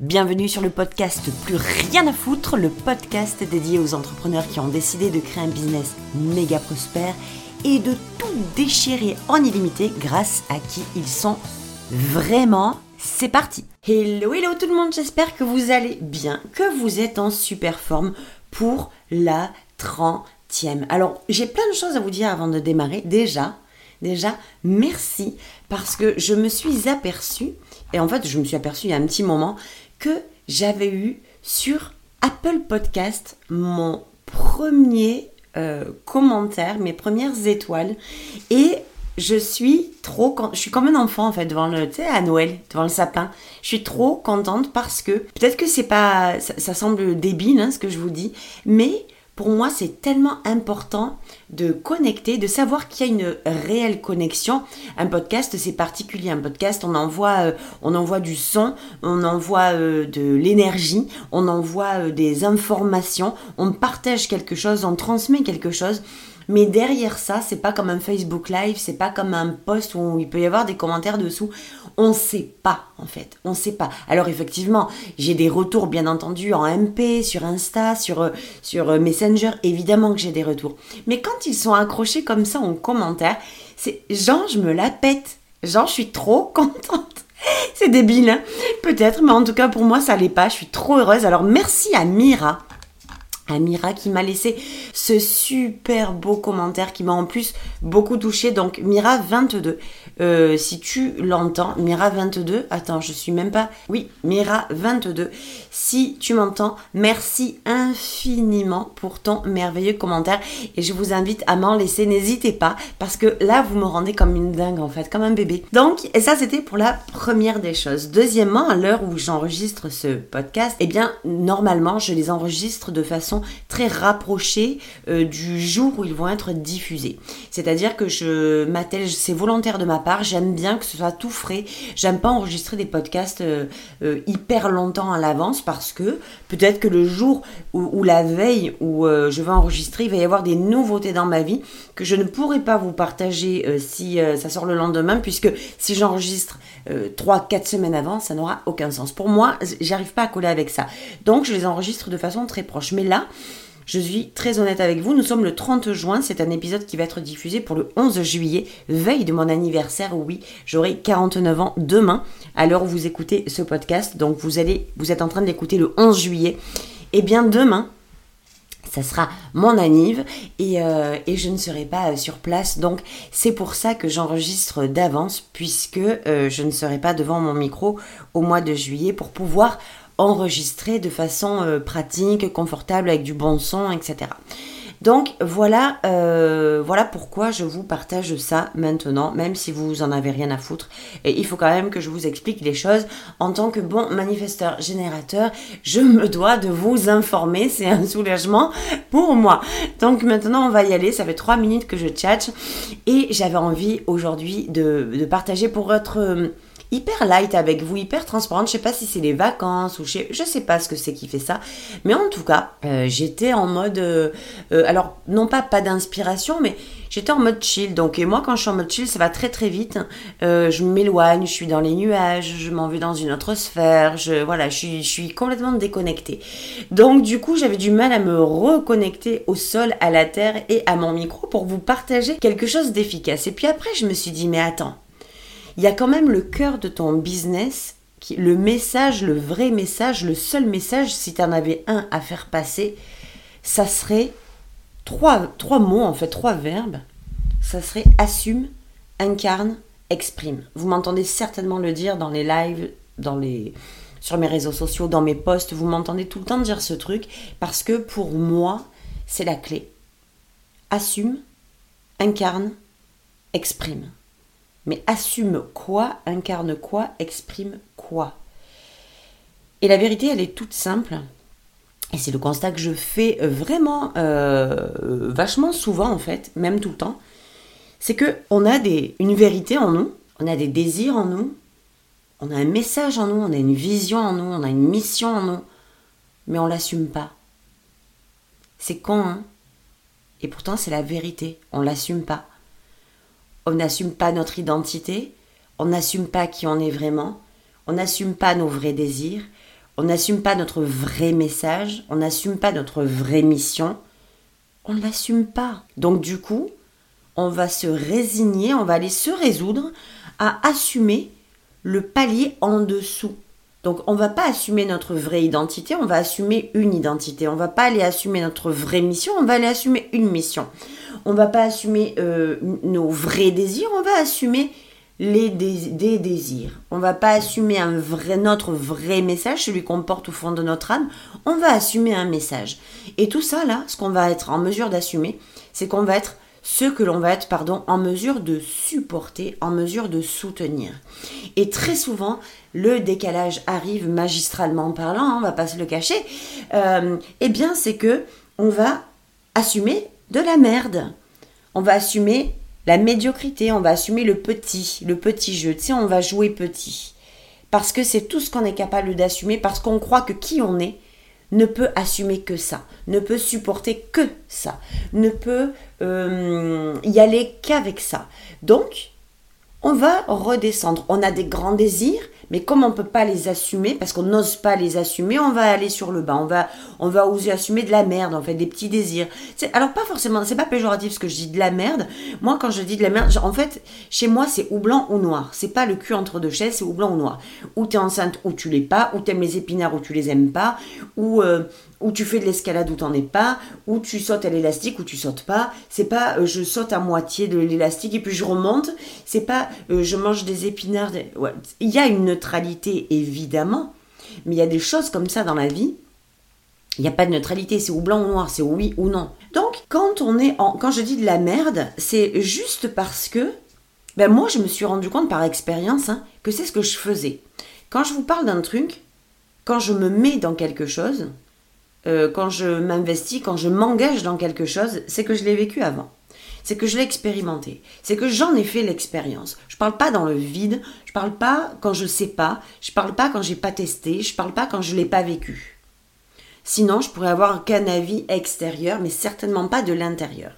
Bienvenue sur le podcast Plus rien à foutre, le podcast dédié aux entrepreneurs qui ont décidé de créer un business méga prospère et de tout déchirer en illimité grâce à qui ils sont vraiment. C'est parti Hello, hello tout le monde, j'espère que vous allez bien, que vous êtes en super forme pour la 30e. Alors, j'ai plein de choses à vous dire avant de démarrer. Déjà, déjà, merci parce que je me suis aperçue, et en fait, je me suis aperçue il y a un petit moment, que j'avais eu sur Apple Podcast mon premier euh, commentaire, mes premières étoiles. Et je suis trop, je suis comme un enfant en fait devant le, tu à Noël, devant le sapin. Je suis trop contente parce que peut-être que c'est pas, ça, ça semble débile hein, ce que je vous dis, mais pour moi, c'est tellement important de connecter, de savoir qu'il y a une réelle connexion. Un podcast, c'est particulier. Un podcast, on envoie, euh, on envoie du son, on envoie euh, de l'énergie, on envoie euh, des informations, on partage quelque chose, on transmet quelque chose. Mais derrière ça, c'est pas comme un Facebook Live, c'est pas comme un post où il peut y avoir des commentaires dessous. On sait pas, en fait. On sait pas. Alors, effectivement, j'ai des retours, bien entendu, en MP, sur Insta, sur, euh, euh, Messenger. Évidemment que j'ai des retours. Mais quand ils sont accrochés comme ça en commentaire, c'est genre, je me la pète. Genre, je suis trop contente. C'est débile, hein peut-être, mais en tout cas pour moi ça l'est pas. Je suis trop heureuse. Alors merci à Mira Amira qui m'a laissé ce super beau commentaire qui m'a en plus beaucoup touché. Donc Mira 22, euh, si tu l'entends, Mira 22, attends, je suis même pas... Oui, Mira 22, si tu m'entends, merci infiniment pour ton merveilleux commentaire et je vous invite à m'en laisser, n'hésitez pas parce que là vous me rendez comme une dingue en fait, comme un bébé. Donc, et ça c'était pour la première des choses. Deuxièmement, à l'heure où j'enregistre ce podcast, eh bien normalement je les enregistre de façon très rapprochés euh, du jour où ils vont être diffusés. C'est-à-dire que je m'attelle, c'est volontaire de ma part, j'aime bien que ce soit tout frais. J'aime pas enregistrer des podcasts euh, euh, hyper longtemps à l'avance parce que peut-être que le jour ou, la veille où je vais enregistrer, il va y avoir des nouveautés dans ma vie que je ne pourrai pas vous partager si ça sort le lendemain puisque si j'enregistre 3-4 semaines avant, ça n'aura aucun sens. Pour moi, j'arrive pas à coller avec ça. Donc je les enregistre de façon très proche. Mais là, je suis très honnête avec vous, nous sommes le 30 juin, c'est un épisode qui va être diffusé pour le 11 juillet, veille de mon anniversaire, oui, j'aurai 49 ans demain, à l'heure où vous écoutez ce podcast, donc vous allez, vous êtes en train d'écouter le 11 juillet, et eh bien demain, ça sera mon anniv et, euh, je ne serai pas euh, sur place. Donc c'est pour ça que j'enregistre d'avance puisque euh, je ne serai pas devant mon micro au mois de juillet pour pouvoir enregistrer de façon pratique, confortable, avec du bon son, etc. Donc voilà, euh, voilà pourquoi je vous partage ça maintenant, même si vous en avez rien à foutre. Et il faut quand même que je vous explique les choses. En tant que bon manifesteur générateur, je me dois de vous informer. C'est un soulagement pour moi. Donc maintenant, on va y aller. Ça fait trois minutes que je tchatche et j'avais envie aujourd'hui de, partager pour être hyper light avec vous, hyper transparente. Je sais pas si c'est les vacances ou je sais, pas ce que c'est qui fait ça. Mais en tout cas, euh, j'étais en mode. Euh, euh, alors, non pas pas d'inspiration, mais j'étais en mode chill. Donc, et moi, quand je suis en mode chill, ça va très très vite. je m'éloigne, je suis dans les nuages, je m'en vais dans une autre sphère. Je, voilà, je suis, je suis complètement déconnectée. Donc, du coup, j'avais du mal à me reconnecter au sol, à la terre et à mon micro pour vous partager quelque chose d'efficace. Et puis après, je me suis dit, mais attends il y a quand même le cœur de ton business, le message, le vrai message, le seul message, si tu en avais un à faire passer, ça serait trois, mots, en fait, trois verbes. Ça serait assume, incarne, exprime. Vous m'entendez certainement le dire dans les lives, sur mes réseaux sociaux, dans mes posts, vous m'entendez tout le temps dire ce truc parce que pour moi, c'est la clé. Assume, incarne, exprime. Mais assume quoi, incarne quoi, exprime quoi. Et la vérité, elle est toute simple. Et c'est le constat que je fais euh, vraiment euh, vachement souvent en fait, même tout le temps. C'est que on a des, une vérité en nous, on a des désirs en nous, on a un message en nous, on a une vision en nous, on a une mission en nous, mais on l'assume pas. C'est con, hein? Et pourtant c'est la vérité, on l'assume pas on n'assume pas notre identité, on n'assume pas qui on est vraiment, on n'assume pas nos vrais désirs, on n'assume pas notre vrai message, on n'assume pas notre vraie mission, on ne l'assume pas. Donc du coup, on va se résigner, on va aller se résoudre à assumer le palier en dessous. Donc on va pas assumer notre vraie identité, on va assumer une identité. On va pas aller assumer notre vraie mission, on va aller assumer une mission. On va pas assumer euh, nos vrais désirs, on va assumer les des désirs. On va pas assumer un vrai, notre vrai message, celui qu'on porte au fond de notre âme. On va assumer un message. Et tout ça là, ce qu'on va être en mesure d'assumer, c'est qu'on va être ce que l'on va être, pardon, en mesure de supporter, en mesure de soutenir. Et très souvent, le décalage arrive magistralement parlant, hein, on va pas se le cacher. Euh, eh bien, c'est que on va assumer de la merde. On va assumer la médiocrité, on va assumer le petit, le petit jeu. Tu sais, on va jouer petit. Parce que c'est tout ce qu'on est capable d'assumer, parce qu'on croit que qui on est ne peut assumer que ça, ne peut supporter que ça, ne peut euh, y aller qu'avec ça. Donc, on va redescendre. On a des grands désirs, mais comme on ne peut pas les assumer, parce qu'on n'ose pas les assumer, on va aller sur le bas. On va, on va oser assumer de la merde, en fait, des petits désirs. Alors, pas forcément, c'est pas péjoratif ce que je dis de la merde. Moi, quand je dis de la merde, en fait, chez moi, c'est ou blanc ou noir. C'est pas le cul entre deux chaises, c'est ou blanc ou noir. Ou t'es enceinte ou tu l'es pas, ou t'aimes les épinards ou tu les aimes pas, ou, euh, ou tu fais de l'escalade ou t'en es pas, ou tu sautes à l'élastique ou tu sautes pas. C'est pas euh, je saute à moitié de l'élastique et puis je remonte. C'est pas euh, je mange des épinards. Il y a une neutralité évidemment, mais il y a des choses comme ça dans la vie. Il n'y a pas de neutralité, c'est ou blanc ou noir, c'est oui ou non. Donc quand on est quand je dis de la merde, c'est juste parce que ben moi je me suis rendu compte par expérience hein, que c'est ce que je faisais. Quand je vous parle d'un truc, quand je me mets dans quelque chose, euh, quand je m'investis, quand je m'engage dans quelque chose, c'est que je l'ai vécu avant. C'est que je l'ai expérimenté. C'est que j'en ai fait l'expérience. Je parle pas dans le vide. Je parle pas quand je sais pas. Je parle pas quand j'ai pas testé. Je parle pas quand je l'ai pas vécu. Sinon, je pourrais avoir qu'un avis extérieur, mais certainement pas de l'intérieur.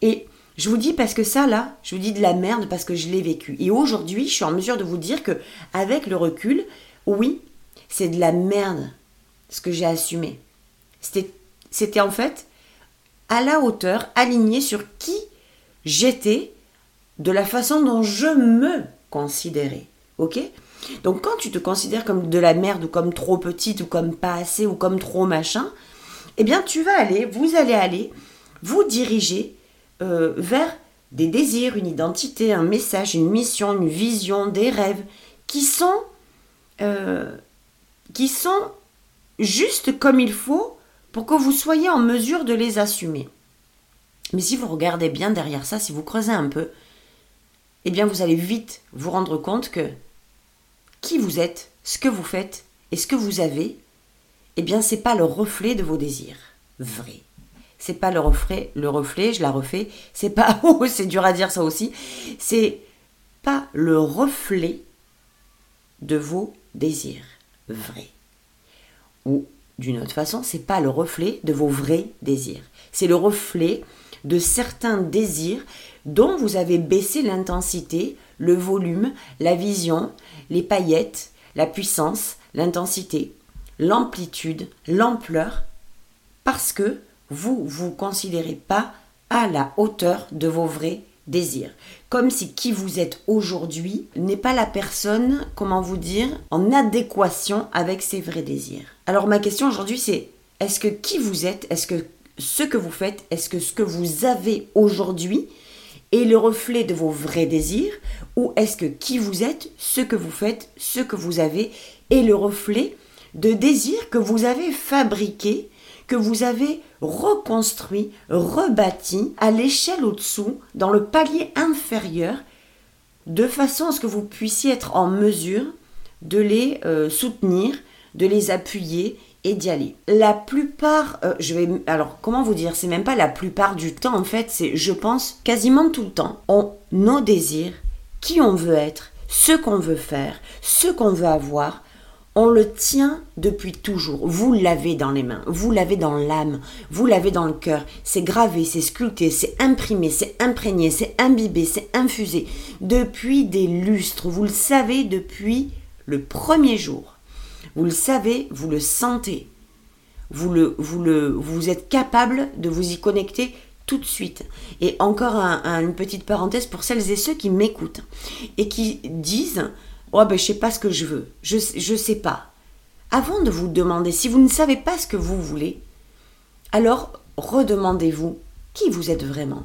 Et je vous dis parce que ça, là, je vous dis de la merde parce que je l'ai vécu. Et aujourd'hui, je suis en mesure de vous dire que, avec le recul, oui, c'est de la merde ce que j'ai assumé. C'était en fait à la hauteur, aligné sur qui j'étais, de la façon dont je me considérais. Ok? Donc quand tu te considères comme de la merde ou comme trop petite ou comme pas assez ou comme trop machin, eh bien tu vas aller, vous allez aller vous diriger euh, vers des désirs, une identité, un message, une mission, une vision, des rêves qui sont, euh, qui sont juste comme il faut pour que vous soyez en mesure de les assumer. Mais si vous regardez bien derrière ça, si vous creusez un peu, eh bien vous allez vite vous rendre compte que qui vous êtes, ce que vous faites et ce que vous avez, eh bien c'est pas le reflet de vos désirs vrais. C'est pas le reflet, le reflet, je la refais, c'est pas oh, c'est dur à dire ça aussi, c'est pas le reflet de vos désirs vrais. Ou d'une autre façon, c'est pas le reflet de vos vrais désirs. C'est le reflet de certains désirs dont vous avez baissé l'intensité, le volume, la vision, les paillettes, la puissance, l'intensité, l'amplitude, l'ampleur, parce que vous vous considérez pas à la hauteur de vos vrais désir. Comme si qui vous êtes aujourd'hui n'est pas la personne, comment vous dire, en adéquation avec ses vrais désirs. Alors ma question aujourd'hui c'est, est-ce que qui vous êtes, est-ce que ce que vous faites, est-ce que ce que vous avez aujourd'hui est le reflet de vos vrais désirs ou est-ce que qui vous êtes, ce que vous faites, ce que vous avez est le reflet de désirs que vous avez fabriqués que vous avez reconstruit, rebâti à l'échelle au-dessous, dans le palier inférieur, de façon à ce que vous puissiez être en mesure de les euh, soutenir, de les appuyer et d'y aller. La plupart, euh, je vais, alors comment vous dire, c'est même pas la plupart du temps en fait, c'est, je pense, quasiment tout le temps, on nos désirs, qui on veut être, ce qu'on veut faire, ce qu'on veut avoir, on le tient depuis toujours. Vous l'avez dans les mains, vous l'avez dans l'âme, vous l'avez dans le cœur. C'est gravé, c'est sculpté, c'est imprimé, c'est imprégné, c'est imbibé, c'est infusé depuis des lustres. Vous le savez depuis le premier jour. Vous le savez, vous le sentez. Vous, êtes capable de vous y connecter tout de suite. Et encore une petite parenthèse pour celles et ceux qui m'écoutent et qui disent Oh, ben, je sais pas ce que je veux. Je ne sais pas. Avant de vous demander, si vous ne savez pas ce que vous voulez, alors redemandez-vous qui vous êtes vraiment.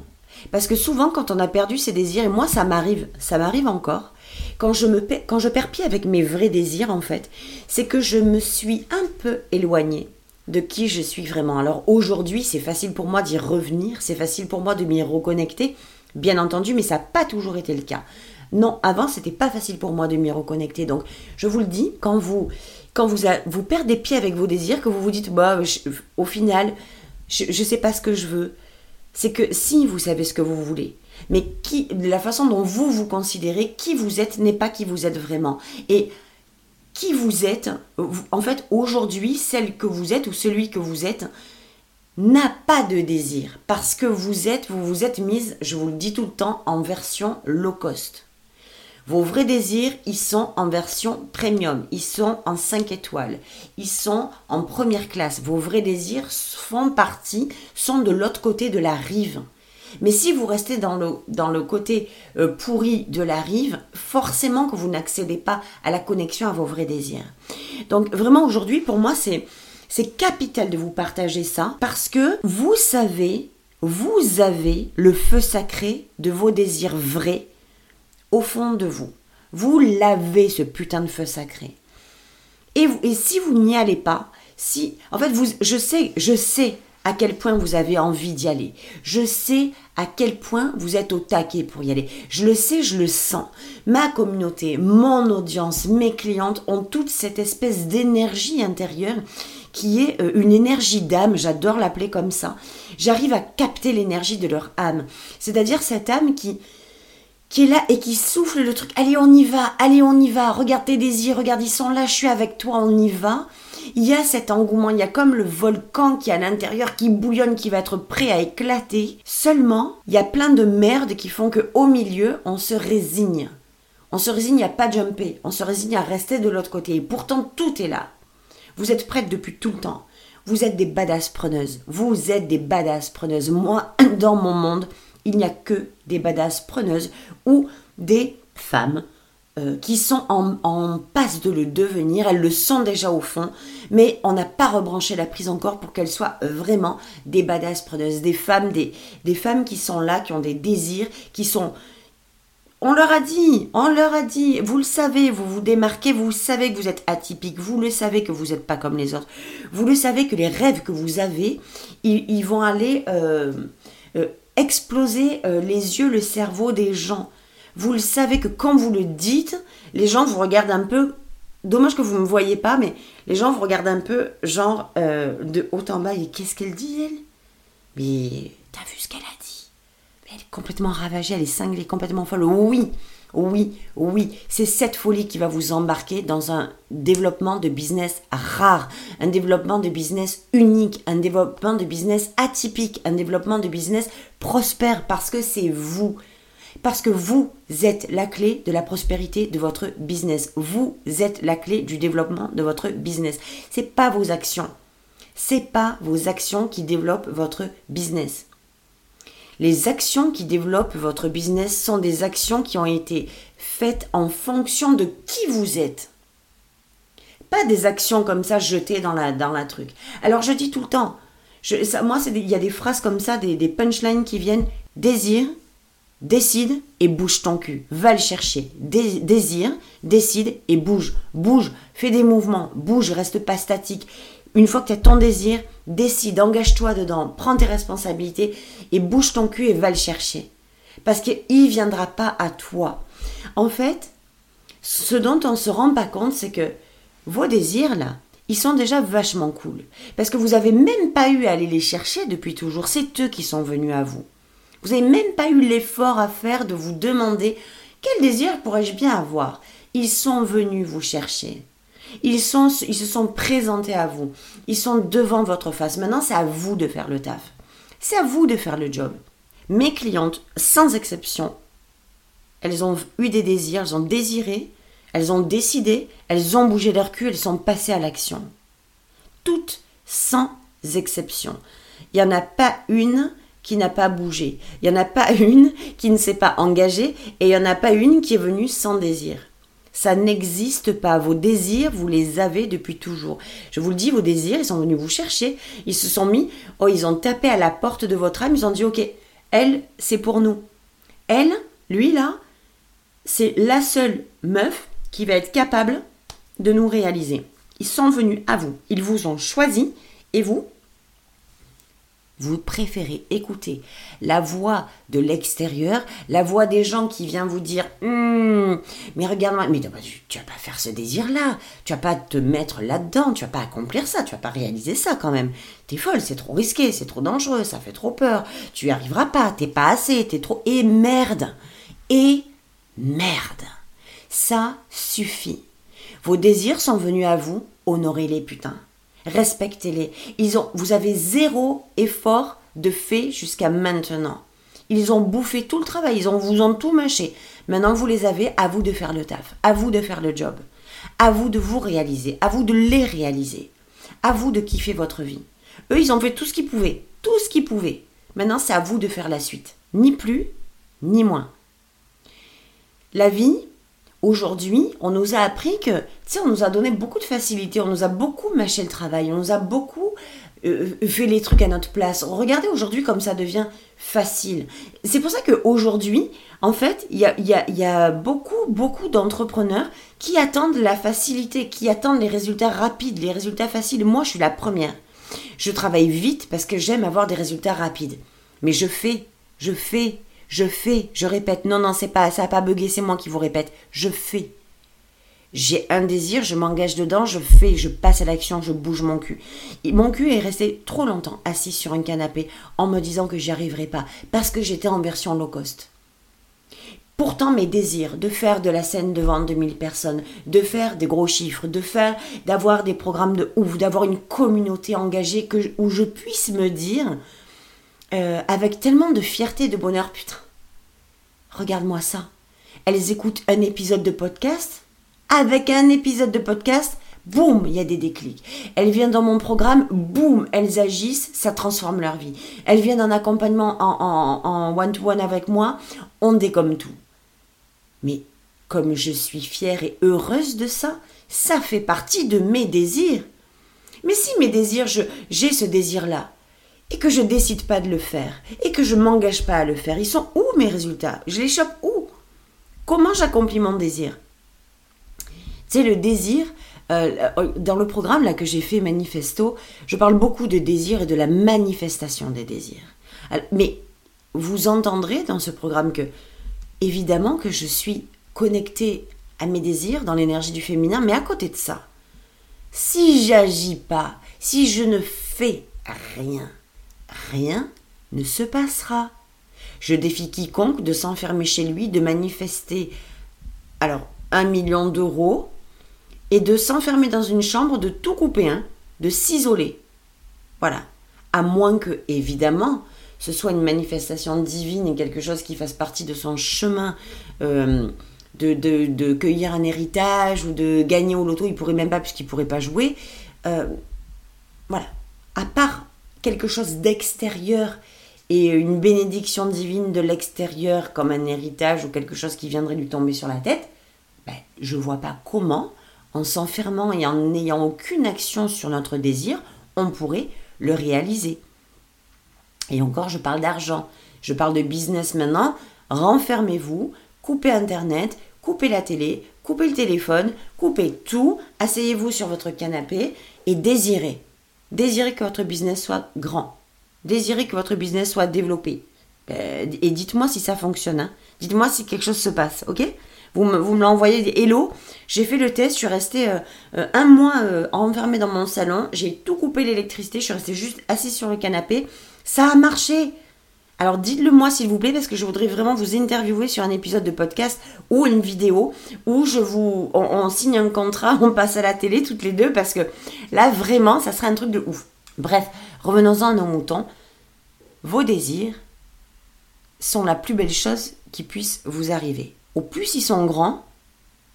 Parce que souvent, quand on a perdu ses désirs, et moi, ça m'arrive, ça m'arrive encore, quand je, me, quand je perds pied avec mes vrais désirs, en fait, c'est que je me suis un peu éloignée de qui je suis vraiment. Alors aujourd'hui, c'est facile pour moi d'y revenir, c'est facile pour moi de m'y reconnecter, bien entendu, mais ça n'a pas toujours été le cas. Non, avant, c'était pas facile pour moi de m'y reconnecter. Donc, je vous le dis, quand vous, quand vous, vous perdez pied avec vos désirs, que vous vous dites, bah, au final, je ne sais pas ce que je veux, c'est que si vous savez ce que vous voulez, mais qui, la façon dont vous vous considérez, qui vous êtes n'est pas qui vous êtes vraiment. Et qui vous êtes, en fait, aujourd'hui, celle que vous êtes ou celui que vous êtes, n'a pas de désir parce que vous êtes, vous vous êtes mise, je vous le dis tout le temps, en version low cost. Vos vrais désirs, ils sont en version premium, ils sont en 5 étoiles, ils sont en première classe. Vos vrais désirs font partie, sont de l'autre côté de la rive. Mais si vous restez dans le, dans le côté euh, pourri de la rive, forcément que vous n'accédez pas à la connexion à vos vrais désirs. Donc vraiment aujourd'hui, pour moi, c'est, c'est capital de vous partager ça parce que vous savez, vous avez le feu sacré de vos désirs vrais au fond de vous. Vous l'avez, ce putain de feu sacré. Et, et si vous n'y allez pas, si, en fait, vous, je sais, je sais à quel point vous avez envie d'y aller. Je sais à quel point vous êtes au taquet pour y aller. Je le sais, je le sens. Ma communauté, mon audience, mes clientes ont toute cette espèce d'énergie intérieure qui est euh, une énergie d'âme, j'adore l'appeler comme ça. J'arrive à capter l'énergie de leur âme. C'est-à-dire cette âme qui, qui est là et qui souffle le truc. Allez, on y va, allez, on y va. Regarde tes désirs, regarde, ils sont là, je suis avec toi, on y va il y a cet engouement, il y a comme le volcan qui est à l'intérieur, qui bouillonne, qui va être prêt à éclater. Seulement, il y a plein de merdes qui font que au milieu, on se résigne. On se résigne à pas jumper, on se résigne à rester de l'autre côté. Et pourtant, tout est là. Vous êtes prêtes depuis tout le temps. Vous êtes des badass preneuses. Vous êtes des badass preneuses. Moi, dans mon monde, il n'y a que des badass preneuses ou des femmes euh, qui sont en, passe de le devenir, elles le sont déjà au fond, mais on n'a pas rebranché la prise encore pour qu'elles soient euh, vraiment des badass preneuses, des femmes, des, femmes qui sont là, qui ont des désirs, qui sont... On leur a dit, on leur a dit, vous le savez, vous vous démarquez, vous savez que vous êtes atypique, vous le savez que vous n'êtes pas comme les autres, vous le savez que les rêves que vous avez, ils, vont aller euh, exploser les yeux, le cerveau des gens vous le savez que quand vous le dites, les gens vous regardent un peu. Dommage que vous ne me voyez pas, mais les gens vous regardent un peu, genre, euh, de haut en bas. Et qu'est-ce qu'elle dit, elle? Mais t'as vu ce qu'elle a dit? Elle est complètement ravagée, elle est cinglée, complètement folle. Oui, oui, oui, c'est cette folie qui va vous embarquer dans un développement de business rare, un développement de business unique, un développement de business atypique, un développement de business prospère parce que c'est vous. Parce que vous êtes la clé de la prospérité de votre business. Vous êtes la clé du développement de votre business. C'est pas vos actions. C'est pas vos actions qui développent votre business. Les actions qui développent votre business sont des actions qui ont été faites en fonction de qui vous êtes. Pas des actions comme ça jetées dans la, truc. Alors je dis tout le temps, moi il y a des phrases comme ça, des, des punchlines qui viennent désir, Décide et bouge ton cul. Va le chercher. désire, décide et bouge. Bouge, fais des mouvements, bouge, reste pas statique. Une fois que tu as ton désir, décide, engage-toi dedans, prends tes responsabilités et bouge ton cul et va le chercher. Parce qu'il ne viendra pas à toi. En fait, ce dont on ne se rend pas compte, c'est que vos désirs, là, ils sont déjà vachement cool. Parce que vous n'avez même pas eu à aller les chercher depuis toujours. C'est eux qui sont venus à vous. Vous n'avez même pas eu l'effort à faire de vous demander quel désir pourrais-je bien avoir. Ils sont venus vous chercher. Ils, se sont présentés à vous. Ils sont devant votre face. Maintenant, c'est à vous de faire le taf. C'est à vous de faire le job. Mes clientes, sans exception, elles ont eu des désirs, elles ont désiré, Elles ont décidé, elles ont bougé leur cul, elles sont passées à l'action. Toutes sans exception. Il n'y en a pas une qui n'a pas bougé. Il n'y en a pas une qui ne s'est pas engagée et il n'y en a pas une qui est venue sans désir. Ça n'existe pas. Vos désirs, vous les avez depuis toujours. Je vous le dis, vos désirs, ils sont venus vous chercher. Ils se sont mis, oh, ils ont tapé à la porte de votre âme. Ils ont dit, ok, elle, c'est pour nous. Elle, lui là, c'est la seule meuf qui va être capable de nous réaliser. Ils sont venus à vous. Ils vous ont choisi et vous, vous préférez écouter la voix de l'extérieur, la voix des gens qui viennent vous dire hum, Mais regarde-moi, mais tu, vas pas faire ce désir-là, tu vas pas te mettre là-dedans, tu vas pas accomplir ça, tu vas pas réaliser ça quand même. T'es folle, c'est trop risqué, c'est trop dangereux, ça fait trop peur, tu y arriveras pas, t'es pas assez, t'es trop. Et merde Et merde Ça suffit. Vos désirs sont venus à vous, honorez-les, putain. Respectez-les. Ils ont, vous avez zéro effort de fait jusqu'à maintenant. Ils ont bouffé tout le travail, ils ont, vous ont tout mâché. Maintenant, vous les avez, à vous de faire le taf, à vous de faire le job, à vous de vous réaliser, à vous de les réaliser, à vous de kiffer votre vie. Eux, ils ont fait tout ce qu'ils pouvaient, tout ce qu'ils pouvaient. Maintenant, c'est à vous de faire la suite. Ni plus, ni moins. La vie, Aujourd'hui, on nous a appris que, tu sais, on nous a donné beaucoup de facilité, on nous a beaucoup mâché le travail, on nous a beaucoup euh, fait les trucs à notre place. Regardez aujourd'hui comme ça devient facile. C'est pour ça qu'aujourd'hui, en fait, il y a, y a, beaucoup, beaucoup d'entrepreneurs qui attendent la facilité, qui attendent les résultats rapides, les résultats faciles. Moi, je suis la première. Je travaille vite parce que j'aime avoir des résultats rapides. Mais je fais, je fais, je fais, je répète. Non, non, c'est pas, ça n'a pas bugué, c'est moi qui vous répète. Je fais. J'ai un désir, je m'engage dedans, je fais, je passe à l'action, je bouge mon cul. mon cul est resté trop longtemps assis sur un canapé en me disant que j'y arriverais pas parce que j'étais en version low cost. Pourtant, mes désirs de faire de la scène devant 2000 personnes, de faire des gros chiffres, de faire, d'avoir des programmes de ouf, d'avoir une communauté engagée que, où je puisse me dire, euh, avec tellement de fierté et de bonheur. Putain, regarde-moi ça. Elles écoutent un épisode de podcast. Avec un épisode de podcast, boum, il y a des déclics. Elles viennent dans mon programme, boum, elles agissent, ça transforme leur vie. Elles viennent en accompagnement en one-to-one avec moi, on décomme tout. Mais comme je suis fière et heureuse de ça, ça fait partie de mes désirs. Mais si mes désirs, j'ai ce désir-là, et que je décide pas de le faire. Et que je m'engage pas à le faire, ils sont où mes résultats? Je les chope où? Comment j'accomplis mon désir? Tu sais, le désir, euh, dans le programme là que j'ai fait Manifesto, je parle beaucoup de désir et de la manifestation des désirs. Mais vous entendrez dans ce programme que, évidemment, que je suis connectée à mes désirs dans l'énergie du féminin, mais à côté de ça, si j'agis pas, si je ne fais rien, rien ne se passera. Je défie quiconque de s'enfermer chez lui, de manifester alors un million d'euros et de s'enfermer dans une chambre, de tout couper, hein, de s'isoler. Voilà. À moins que, évidemment, ce soit une manifestation divine et quelque chose qui fasse partie de son chemin euh, de, de, cueillir un héritage ou de gagner au loto, il pourrait même pas puisqu'il pourrait pas jouer. Euh, voilà. À part quelque chose d'extérieur et une bénédiction divine de l'extérieur comme un héritage ou quelque chose qui viendrait lui tomber sur la tête, ben, je ne vois pas comment, en s'enfermant et en n'ayant aucune action sur notre désir, on pourrait le réaliser. Et encore, je parle d'argent, je parle de business maintenant. Renfermez-vous, coupez Internet, coupez la télé, coupez le téléphone, coupez tout, asseyez-vous sur votre canapé et désirez. Désirez que votre business soit grand. Désirez que votre business soit développé. Euh, et dites-moi si ça fonctionne. Hein. Dites-moi si quelque chose se passe, ok? Vous me, vous me l'envoyez, hello, j'ai fait le test, je suis restée euh, euh, un mois enfermée dans mon salon, j'ai tout coupé l'électricité, je suis restée juste assise sur le canapé. Ça a marché alors dites-le moi s'il vous plaît parce que je voudrais vraiment vous interviewer sur un épisode de podcast ou une vidéo où je vous on, signe un contrat, on passe à la télé toutes les deux parce que là vraiment ça serait un truc de ouf. Bref, revenons-en à nos moutons. Vos désirs sont la plus belle chose qui puisse vous arriver. Au plus ils sont grands,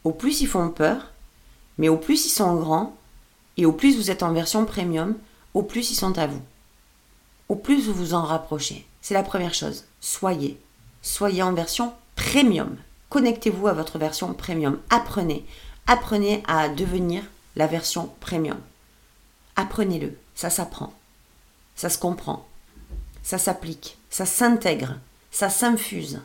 au plus ils font peur, mais au plus ils sont grands, et au plus vous êtes en version premium, au plus ils sont à vous. Au plus vous vous en rapprochez. C'est la première chose. Soyez. Soyez en version premium. Connectez-vous à votre version premium. Apprenez. Apprenez à devenir la version premium. Apprenez-le. Ça s'apprend. Ça se comprend. Ça s'applique. Ça s'intègre. Ça s'infuse.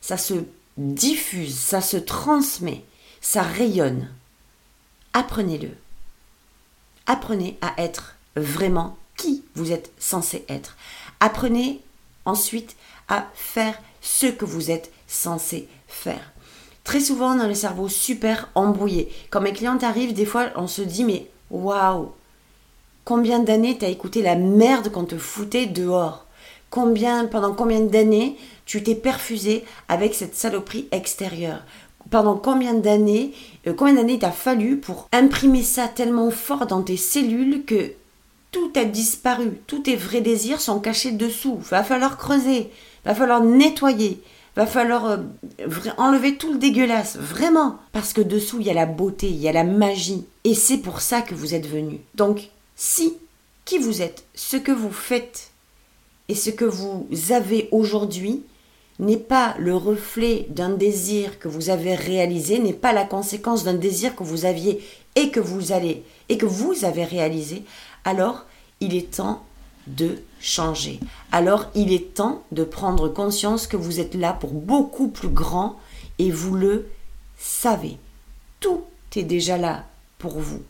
Ça se diffuse. Ça se transmet. Ça rayonne. Apprenez-le. Apprenez à être vraiment qui vous êtes censé être. Apprenez ensuite à faire ce que vous êtes censé faire. Très souvent, dans le cerveau super embrouillé. Quand mes clientes arrivent, des fois, on se dit mais waouh, combien d'années t'as écouté la merde qu'on te foutait dehors? Combien, pendant combien d'années tu t'es perfusé avec cette saloperie extérieure? Pendant combien d'années, euh, combien d'années t'a fallu pour imprimer ça tellement fort dans tes cellules que tout a disparu, tous tes vrais désirs sont cachés dessous. Va falloir creuser, va falloir nettoyer, va falloir euh, enlever tout le dégueulasse, vraiment, parce que dessous il y a la beauté, il y a la magie, et c'est pour ça que vous êtes venu. Donc, si qui vous êtes, ce que vous faites et ce que vous avez aujourd'hui n'est pas le reflet d'un désir que vous avez réalisé, n'est pas la conséquence d'un désir que vous aviez et que vous allez et que vous avez réalisé, alors il est temps de changer. Alors il est temps de prendre conscience que vous êtes là pour beaucoup plus grand et vous le savez. Tout est déjà là pour vous.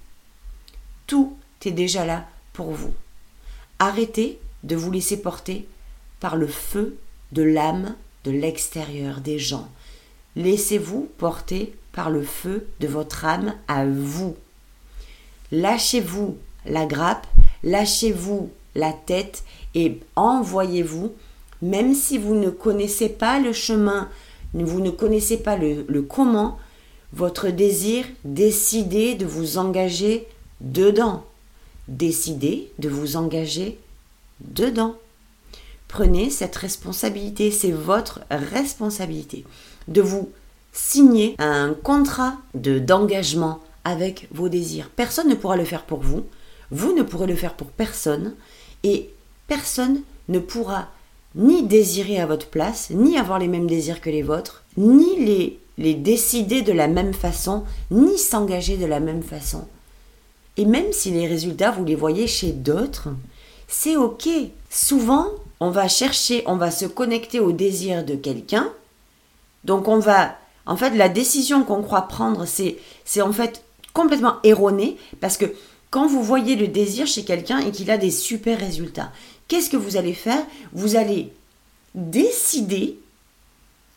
Tout est déjà là pour vous. Arrêtez de vous laisser porter par le feu de l'âme de l'extérieur des gens. Laissez-vous porter par le feu de votre âme à vous. Lâchez-vous la grappe, lâchez-vous la tête et envoyez-vous, même si vous ne connaissez pas le chemin, vous ne connaissez pas le, comment, votre désir, décidez de vous engager dedans. Décidez de vous engager dedans. Prenez cette responsabilité, c'est votre responsabilité de vous signer un contrat de d'engagement avec vos désirs. Personne ne pourra le faire pour vous, vous ne pourrez le faire pour personne et personne ne pourra ni désirer à votre place, ni avoir les mêmes désirs que les vôtres, ni les, les décider de la même façon, ni s'engager de la même façon. Et même si les résultats, vous les voyez chez d'autres, c'est ok. Souvent, on va chercher, on va se connecter au désir de quelqu'un. Donc on va, en fait, la décision qu'on croit prendre, c'est, en fait complètement erroné parce que quand vous voyez le désir chez quelqu'un et qu'il a des super résultats, qu'est-ce que vous allez faire? Vous allez décider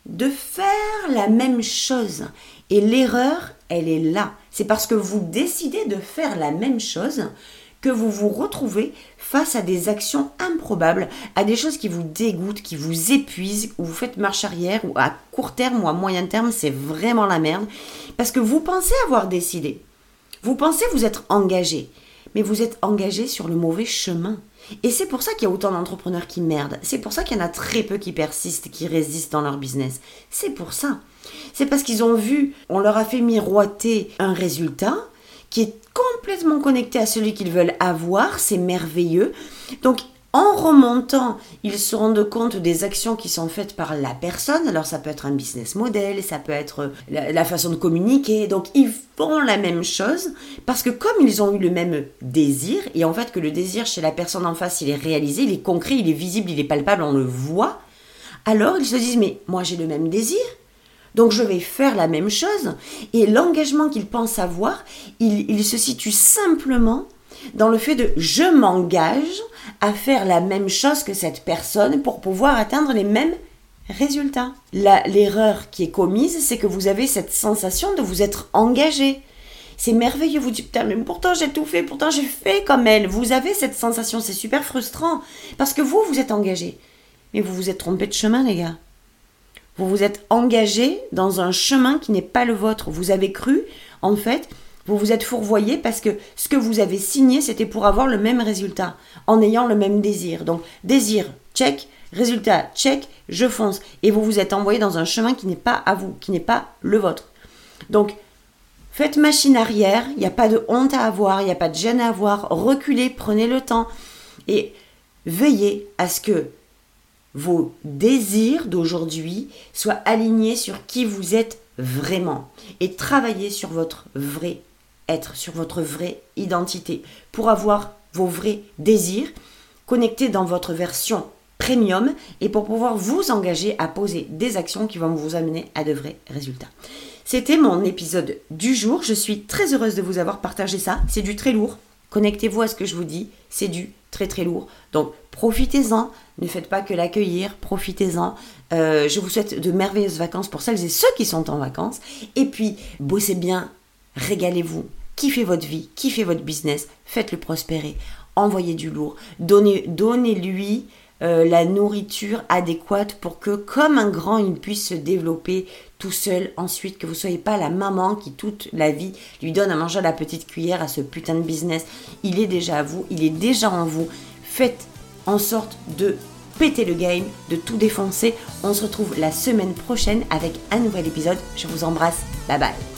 de faire la même chose. Et l'erreur, elle est là. C'est parce que vous décidez de faire la même chose que vous vous retrouvez face à des actions improbables, à des choses qui vous dégoûtent, qui vous épuisent, où vous faites marche arrière, ou à court terme ou à moyen terme, c'est vraiment la merde, parce que vous pensez avoir décidé. Vous pensez vous être engagé, mais vous êtes engagé sur le mauvais chemin. Et c'est pour ça qu'il y a autant d'entrepreneurs qui merdent. C'est pour ça qu'il y en a très peu qui persistent, qui résistent dans leur business. C'est pour ça. C'est parce qu'ils ont vu, on leur a fait miroiter un résultat, qui est complètement connecté à celui qu'ils veulent avoir, c'est merveilleux. Donc en remontant, ils se rendent compte des actions qui sont faites par la personne. Alors ça peut être un business model, ça peut être la, façon de communiquer. Donc ils font la même chose parce que comme ils ont eu le même désir, et en fait que le désir chez la personne en face, il est réalisé, il est concret, il est visible, il est palpable, on le voit, alors ils se disent mais moi j'ai le même désir, donc je vais faire la même chose. Et l'engagement qu'il pense avoir, il, se situe simplement dans le fait de je m'engage à faire la même chose que cette personne pour pouvoir atteindre les mêmes résultats. L'erreur qui est commise, c'est que vous avez cette sensation de vous être engagé. C'est merveilleux, vous dites, putain, mais pourtant j'ai tout fait, pourtant j'ai fait comme elle. Vous avez cette sensation, c'est super frustrant. Parce que vous, vous êtes engagé. Mais vous vous êtes trompé de chemin, les gars. Vous vous êtes engagé dans un chemin qui n'est pas le vôtre. Vous avez cru, en fait, vous vous êtes fourvoyé parce que ce que vous avez signé, c'était pour avoir le même résultat, en ayant le même désir. Donc, désir, check, résultat, check, je fonce. Et vous vous êtes envoyé dans un chemin qui n'est pas à vous, qui n'est pas le vôtre. Donc, Faites machine arrière, il n'y a pas de honte à avoir, il n'y a pas de gêne à avoir. Reculez, prenez le temps et veillez à ce que vos désirs d'aujourd'hui soient alignés sur qui vous êtes vraiment et travaillez sur votre vrai être, sur votre vraie identité pour avoir vos vrais désirs connectés dans votre version premium et pour pouvoir vous engager à poser des actions qui vont vous amener à de vrais résultats. C'était mon épisode du jour. Je suis très heureuse de vous avoir partagé ça. C'est du très lourd. Connectez-vous à ce que je vous dis. C'est du très très lourd. Donc profitez-en. Ne faites pas que l'accueillir. Profitez-en. Euh, je vous souhaite de merveilleuses vacances pour celles et ceux qui sont en vacances. Et puis, bossez bien. Régalez-vous. Kiffez votre vie. Kiffez votre business. Faites-le prospérer. Envoyez du lourd. Donnez-lui. donnez lui euh, la nourriture adéquate pour que, comme un grand, il puisse se développer tout seul. Ensuite, que vous ne soyez pas la maman qui, toute la vie, lui donne à manger à la petite cuillère à ce putain de business. Il est déjà à vous, il est déjà en vous. Faites en sorte de péter le game, de tout défoncer. On se retrouve la semaine prochaine avec un nouvel épisode. Je vous embrasse. Bye bye.